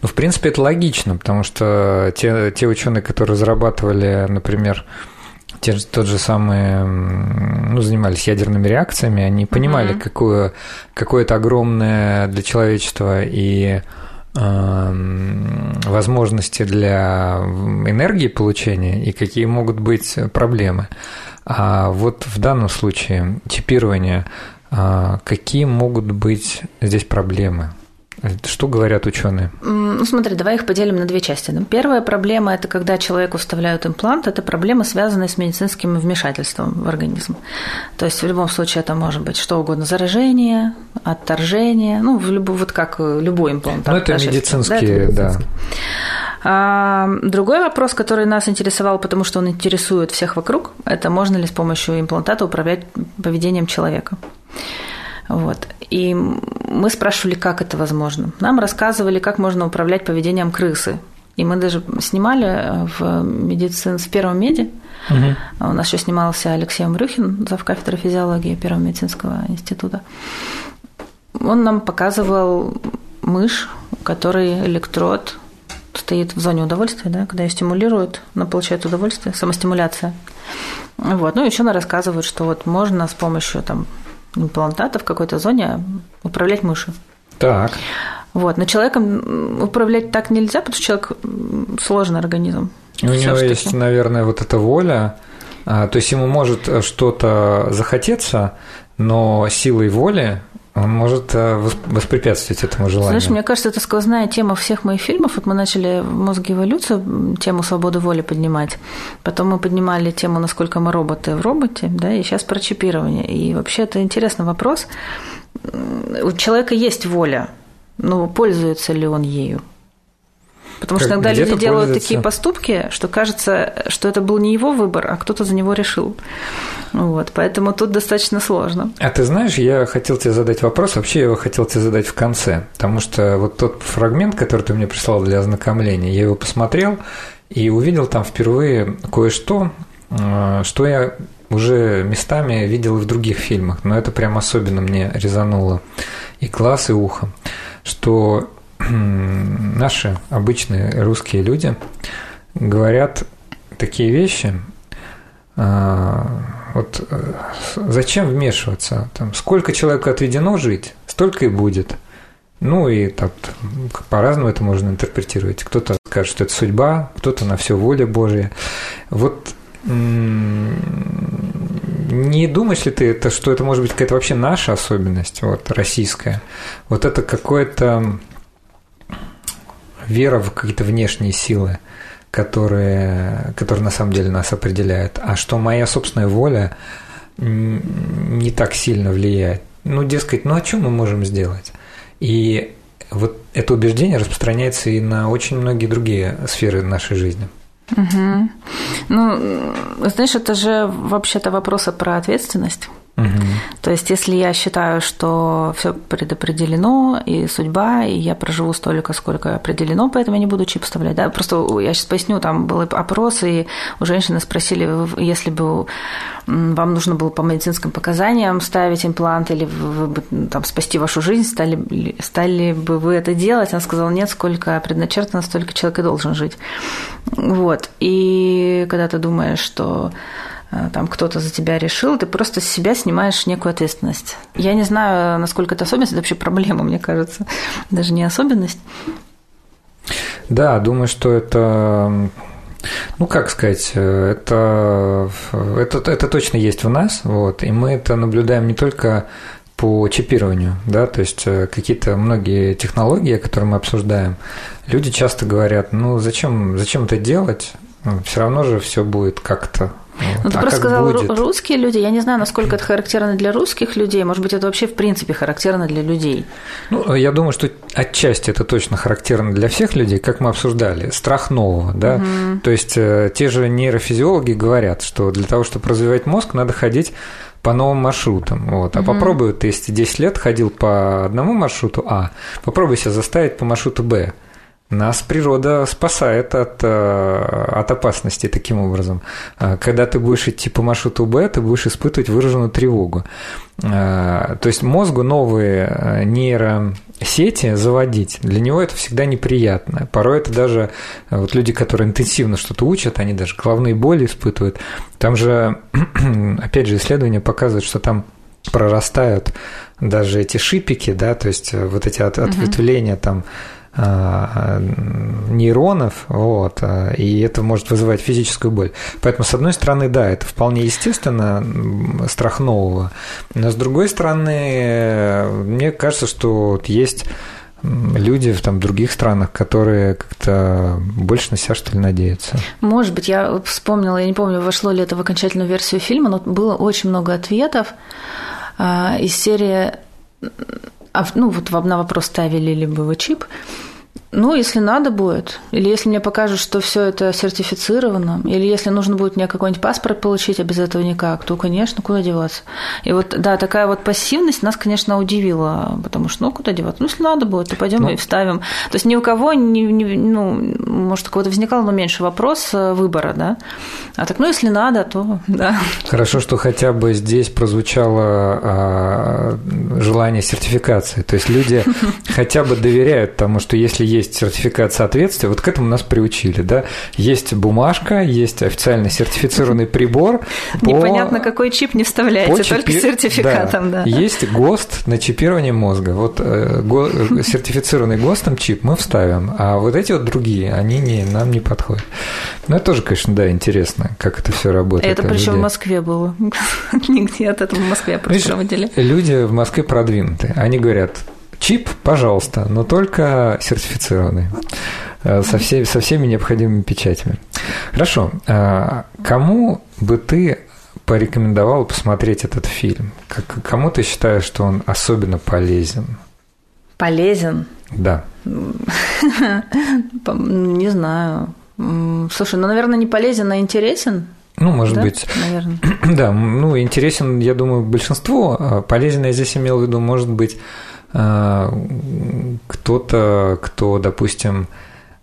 ну, в принципе, это логично, потому что те, те ученые, которые разрабатывали, например, те, тот же самый, ну, занимались ядерными реакциями, они понимали, угу. какое, какое это огромное для человечества и возможности для энергии получения и какие могут быть проблемы. А вот в данном случае чипирование, а, какие могут быть здесь проблемы? Что говорят ученые? Ну, смотри, давай их поделим на две части. Ну, первая проблема – это когда человеку вставляют имплант, это проблема, связанная с медицинским вмешательством в организм. То есть в любом случае это может быть что угодно – заражение, отторжение, ну, в любой, вот как любой имплант. Ну, это медицинские, да. Это А, другой вопрос, который нас интересовал, потому что он интересует всех вокруг, это можно ли с помощью имплантата управлять поведением человека. Вот. И мы спрашивали, как это возможно. Нам рассказывали, как можно управлять поведением крысы. И мы даже снимали в, медицин... в первом меди. Угу. У нас еще снимался Алексей Мрюхин, зав. кафедры физиологии Первого медицинского института. Он нам показывал мышь, у которой электрод стоит в зоне удовольствия, да, когда ее стимулируют, она получает удовольствие, самостимуляция. Вот. Ну, еще она рассказывает, что вот можно с помощью там, имплантата в какой-то зоне управлять мышью. Так. Вот. Но человеком управлять так нельзя, потому что человек сложный организм. У него есть, наверное, вот эта воля. А, то есть ему может что-то захотеться, но силой воли он может э, воспрепятствовать этому желанию. Знаешь, мне кажется, это сквозная тема всех моих фильмов. Вот мы начали в «Мозге эволюцию» тему свободы воли поднимать. Потом мы поднимали тему, насколько мы роботы в роботе, да, и сейчас про чипирование. И вообще это интересный вопрос. У человека есть воля, но пользуется ли он ею? Потому как что иногда люди делают такие поступки, что кажется, что это был не его выбор, а кто-то за него решил. Вот, поэтому тут достаточно сложно. А ты знаешь, я хотел тебе задать вопрос, вообще я его хотел тебе задать в конце, потому что вот тот фрагмент, который ты мне прислал для ознакомления, я его посмотрел и увидел там впервые кое-что, э, что я уже местами видел и в других фильмах, но это прям особенно мне резануло и глаз, и ухо, что наши обычные русские люди говорят такие вещи, а, вот э, зачем вмешиваться? Там, сколько человеку отведено жить, столько и будет. Ну и так по-разному это можно интерпретировать. Кто-то скажет, что это судьба, кто-то на все воля Божья. Вот не думаешь ли ты, это, что это может быть какая-то вообще наша особенность, вот, российская? Вот это какое-то вера в какие-то внешние силы, которые, которые на самом деле нас определяют, а что моя собственная воля не так сильно влияет. Ну, дескать, ну, а что мы можем сделать? И вот это убеждение распространяется и на очень многие другие сферы нашей жизни. Угу. Ну, знаешь, это же вообще-то вопросы про ответственность. То есть, если я считаю, что все предопределено, и судьба, и я проживу столько, сколько определено, поэтому я не буду чип вставлять. Да? Просто я сейчас поясню, там был опрос, и у женщины спросили, если бы вам нужно было по медицинским показаниям ставить имплант или вы бы там, спасти вашу жизнь, стали, стали бы вы это делать? Она сказала, нет, сколько предначертано, столько человек и должен жить. Вот. И когда ты думаешь, что там кто-то за тебя решил, ты просто с себя снимаешь некую ответственность. Я не знаю, насколько это особенность, это вообще проблема, мне кажется, даже не особенность. Да, думаю, что это ну, как сказать, это, это, это точно есть в нас, вот, и мы это наблюдаем не только по чипированию, да, то есть э, какие-то многие технологии, которые мы обсуждаем, люди часто говорят, ну, зачем, зачем это делать, все равно же все будет как-то. Ну, ты а просто сказал будет? русские люди. Я не знаю, насколько это характерно для русских людей. Может быть, это вообще в принципе характерно для людей. Ну, я думаю, что отчасти это точно характерно для всех людей, как мы обсуждали. Страх нового, да. Угу. То есть э, те же нейрофизиологи говорят, что для того, чтобы развивать мозг, надо ходить по новым маршрутам. Вот. А угу. попробуй, ты если 10 лет ходил по одному маршруту А, попробуй себя заставить по маршруту Б. Нас природа спасает от, э, от опасности таким образом. Э, когда ты будешь идти по маршруту Б, ты будешь испытывать выраженную тревогу. Э, то есть мозгу новые нейросети заводить, для него это всегда неприятно. Порой это даже вот люди, которые интенсивно что-то учат, они даже головные боли испытывают. Там же, опять же, исследования показывают, что там прорастают даже эти шипики, да, то есть вот эти ответвления там нейронов, вот, а, и это может вызывать физическую боль. Поэтому, с одной стороны, да, это вполне естественно, страх нового, но с другой стороны, мне кажется, что есть люди в там, других странах, которые как-то больше на себя, что ли, надеются. Может быть, я вспомнила, я не помню, вошло ли это в окончательную версию фильма, но было очень много ответов а, из серии ну, вот на вопрос ставили ли бы вы чип, ну, если надо будет, или если мне покажут, что все это сертифицировано, или если нужно будет мне какой-нибудь паспорт получить, а без этого никак, то, конечно, куда деваться. И вот, да, такая вот пассивность нас, конечно, удивила, потому что, ну, куда деваться? Ну, если надо будет, то пойдем ну, и вставим. То есть ни у кого, не, не, ну, может, у кого-то возникал, но меньше вопрос э, выбора, да. А так, ну, если надо, то да. Хорошо, что хотя бы здесь прозвучало а, желание сертификации. То есть люди хотя бы доверяют тому, что если есть есть сертификат соответствия, вот к этому нас приучили, да, есть бумажка, есть официально сертифицированный прибор. Непонятно, какой чип не вставляете, только сертификатом, да. Есть ГОСТ на чипирование мозга, вот э, сертифицированный ГОСТом чип мы вставим, а вот эти вот другие, они не, нам не подходят. Ну, это тоже, конечно, да, интересно, как это все работает. Это причем в Москве было. Нигде от этого в Москве проводили. Люди в Москве продвинутые. Они говорят, Чип, пожалуйста, но только сертифицированный. Э, со, всеми, со всеми необходимыми печатями. Хорошо. Э, кому бы ты порекомендовал посмотреть этот фильм? Кому ты считаешь, что он особенно полезен? Полезен? Да. Не знаю. Слушай, ну, наверное, не полезен, а интересен. Ну, может да? быть. Наверное. Да, ну, интересен, я думаю, большинство. А полезен я здесь имел в виду, может быть, кто-то, кто, допустим,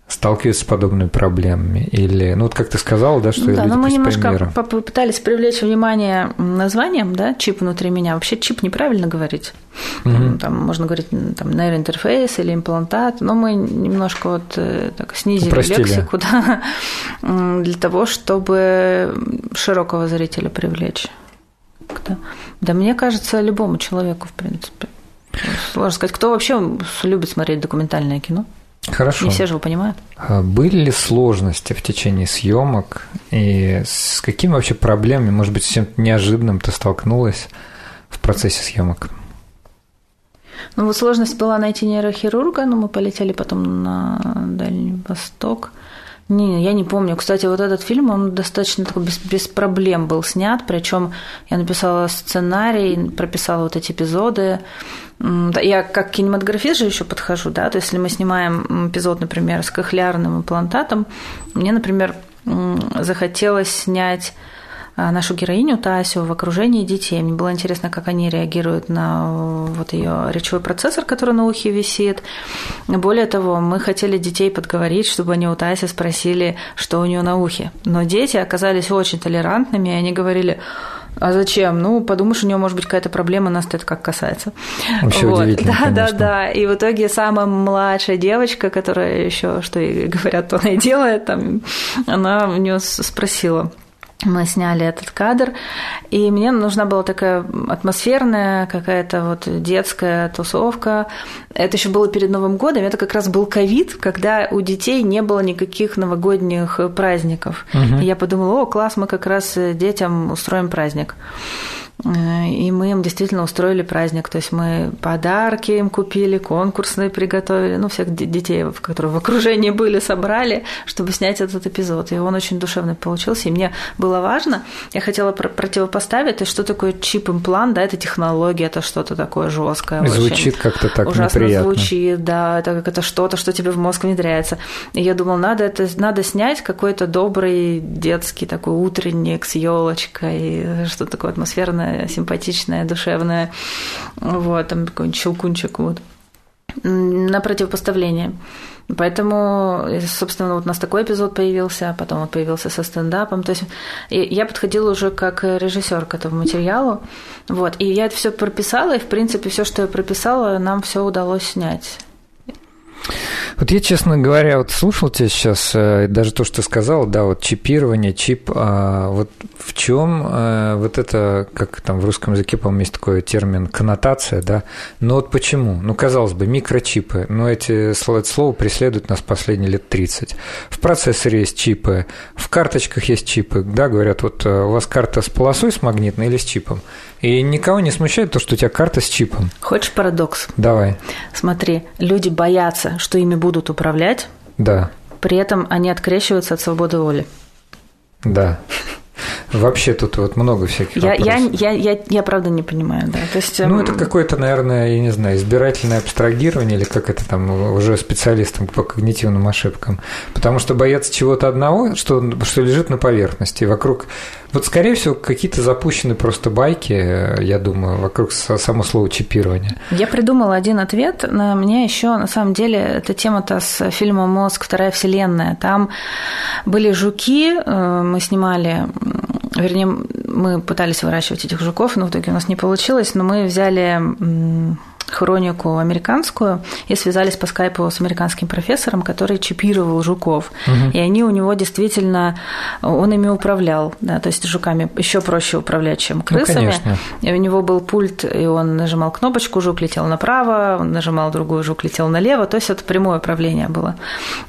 сталкивается с подобными проблемами? Или, ну вот как ты сказала, да, что ну, да, люди но мы немножко примером. попытались привлечь внимание названием, да, чип внутри меня. Вообще чип неправильно говорить. Угу. Там можно говорить там, нейроинтерфейс или имплантат, но мы немножко вот э, так снизили Упростили. лексику да, для того, чтобы широкого зрителя привлечь. Да, мне кажется, любому человеку, в принципе. Сложно сказать, кто вообще любит смотреть документальное кино? Хорошо. Не все же его понимают. А были ли сложности в течение съемок и с какими вообще проблемами, может быть, с чем-то неожиданным ты столкнулась в процессе съемок? Ну вот сложность была найти нейрохирурга, но мы полетели потом на Дальний Восток. Не, я не помню. Кстати, вот этот фильм, он достаточно такой без, без проблем был снят, причем я написала сценарий, прописала вот эти эпизоды. Я как кинематографист же еще подхожу, да, то есть если мы снимаем эпизод, например, с кохлеарным имплантатом, мне, например, захотелось снять а, нашу героиню Тасю в окружении детей. Мне было интересно, как они реагируют на вот ее речевой процессор, который на ухе висит. Более того, мы хотели детей подговорить, чтобы они у Таси спросили, что у нее на ухе. Но дети оказались очень толерантными, и они говорили, а зачем? Ну, подумаешь, у нее может быть какая-то проблема, нас это как касается. Вообще вот. удивительно, Да, конечно. да, да. И в итоге самая младшая девочка, которая еще, что и говорят, то она и делает, там, она у нее спросила, мы сняли этот кадр, и мне нужна была такая атмосферная какая-то вот детская тусовка. Это еще было перед Новым годом, это как раз был ковид, когда у детей не было никаких новогодних праздников. Угу. И я подумала, о, класс, мы как раз детям устроим праздник. Э, и мы им действительно устроили праздник. То есть мы подарки им купили, конкурсные приготовили, ну, всех детей, которые в окружении были, собрали, чтобы снять этот эпизод. И он очень душевный получился. И мне было важно, я хотела противопоставить, то есть что такое чип-имплант, да, это технология, это что-то такое жесткое. Звучит как-то так ужасно неприятно. звучит, да, это как это что-то, что тебе в мозг внедряется. И я думала, надо это, надо снять какой-то добрый детский такой утренник с елочкой, что-то такое атмосферное симпатичная, душевная. Вот, там какой-нибудь щелкунчик вот на противопоставление. Поэтому, собственно, вот у нас такой эпизод появился, потом он появился со стендапом. То есть я подходила уже как режиссер к этому материалу. Вот, и я это все прописала, и, в принципе, все, что я прописала, нам все удалось снять. Вот я, честно говоря, вот слушал тебя сейчас, э, даже то, что ты сказал, да, вот чипирование, чип, а вот в чем э, вот это, как там в русском языке, по-моему, есть такой термин коннотация, да, но вот почему? Ну, казалось бы, микрочипы, но эти, это слово преследует нас последние лет 30. В процессоре есть чипы, в карточках есть чипы, да, говорят, вот э, у вас карта с полосой с магнитной или с чипом. И никого не смущает то, что у тебя карта с чипом. Хочешь парадокс? Давай. Смотри, люди боятся, что ими будут управлять. Да. При этом они открещиваются от свободы воли. Да. Вообще тут вот много всяких я, вопросов. Я, я, я, я правда не понимаю, да. То есть, ну, это какое-то, наверное, я не знаю, избирательное абстрагирование или как это там уже специалистам по когнитивным ошибкам. Потому что боятся чего-то одного, что, что лежит на поверхности. Вокруг вот, скорее всего, какие-то запущены просто байки, я думаю, вокруг само слова чипирования. Я придумала один ответ. На мне еще, на самом деле, эта тема-то с фильмом «Мозг. Вторая вселенная». Там были жуки, э, мы снимали Вернее, мы пытались выращивать этих жуков, но в итоге у нас не получилось, но мы взяли хронику американскую и связались по скайпу с американским профессором, который чипировал жуков. Угу. И они у него действительно, он ими управлял, да, то есть жуками еще проще управлять, чем ну, крысами. Ну, и у него был пульт, и он нажимал кнопочку, жук летел направо, он нажимал другую, жук летел налево, то есть это прямое управление было.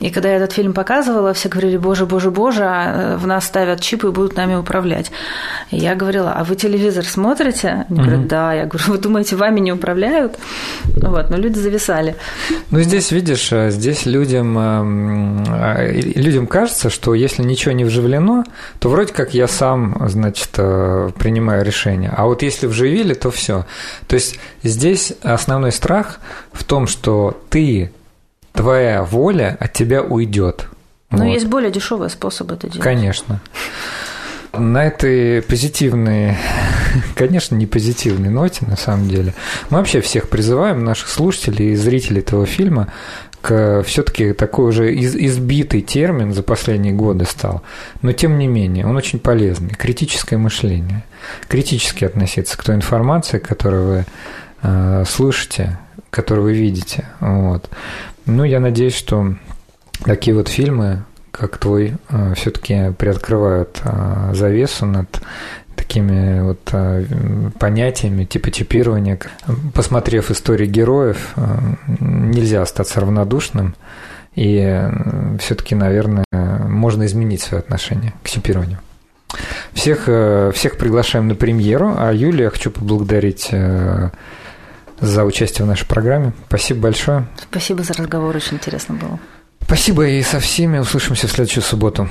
И когда я этот фильм показывала, все говорили, боже, боже, боже, а в нас ставят чипы и будут нами управлять. И я говорила, а вы телевизор смотрите? Они угу. говорят, да. Я говорю, вы думаете, вами не управляют? Вот, но люди зависали. Ну, здесь, видишь, э, здесь людям, э, людям кажется, что если ничего не вживлено, то вроде как я сам, значит, э, принимаю решение. А вот если вживили, то все. То есть здесь основной страх в том, что ты, твоя воля от тебя уйдет. Но вот. есть более дешевые способы это делать. Конечно. На этой позитивной, конечно, не позитивной ноте, на самом деле, мы вообще всех призываем, наших слушателей и зрителей этого фильма, к все-таки такой уже избитый термин за последние годы стал. Но тем не менее, он очень полезный. Критическое мышление. Критически относиться к той информации, которую вы э, слышите, которую вы видите. Вот. Ну, я надеюсь, что такие вот фильмы как твой, э, все-таки приоткрывают э, завесу над такими вот э, понятиями типа чипирования. Посмотрев истории героев, нельзя остаться равнодушным, и все-таки, наверное, можно изменить свое отношение к чипированию. Всех, всех приглашаем на премьеру, а Юлию я хочу поблагодарить за участие в нашей программе. Спасибо большое. Спасибо за разговор, очень интересно было. Спасибо и со всеми. Услышимся в следующую субботу.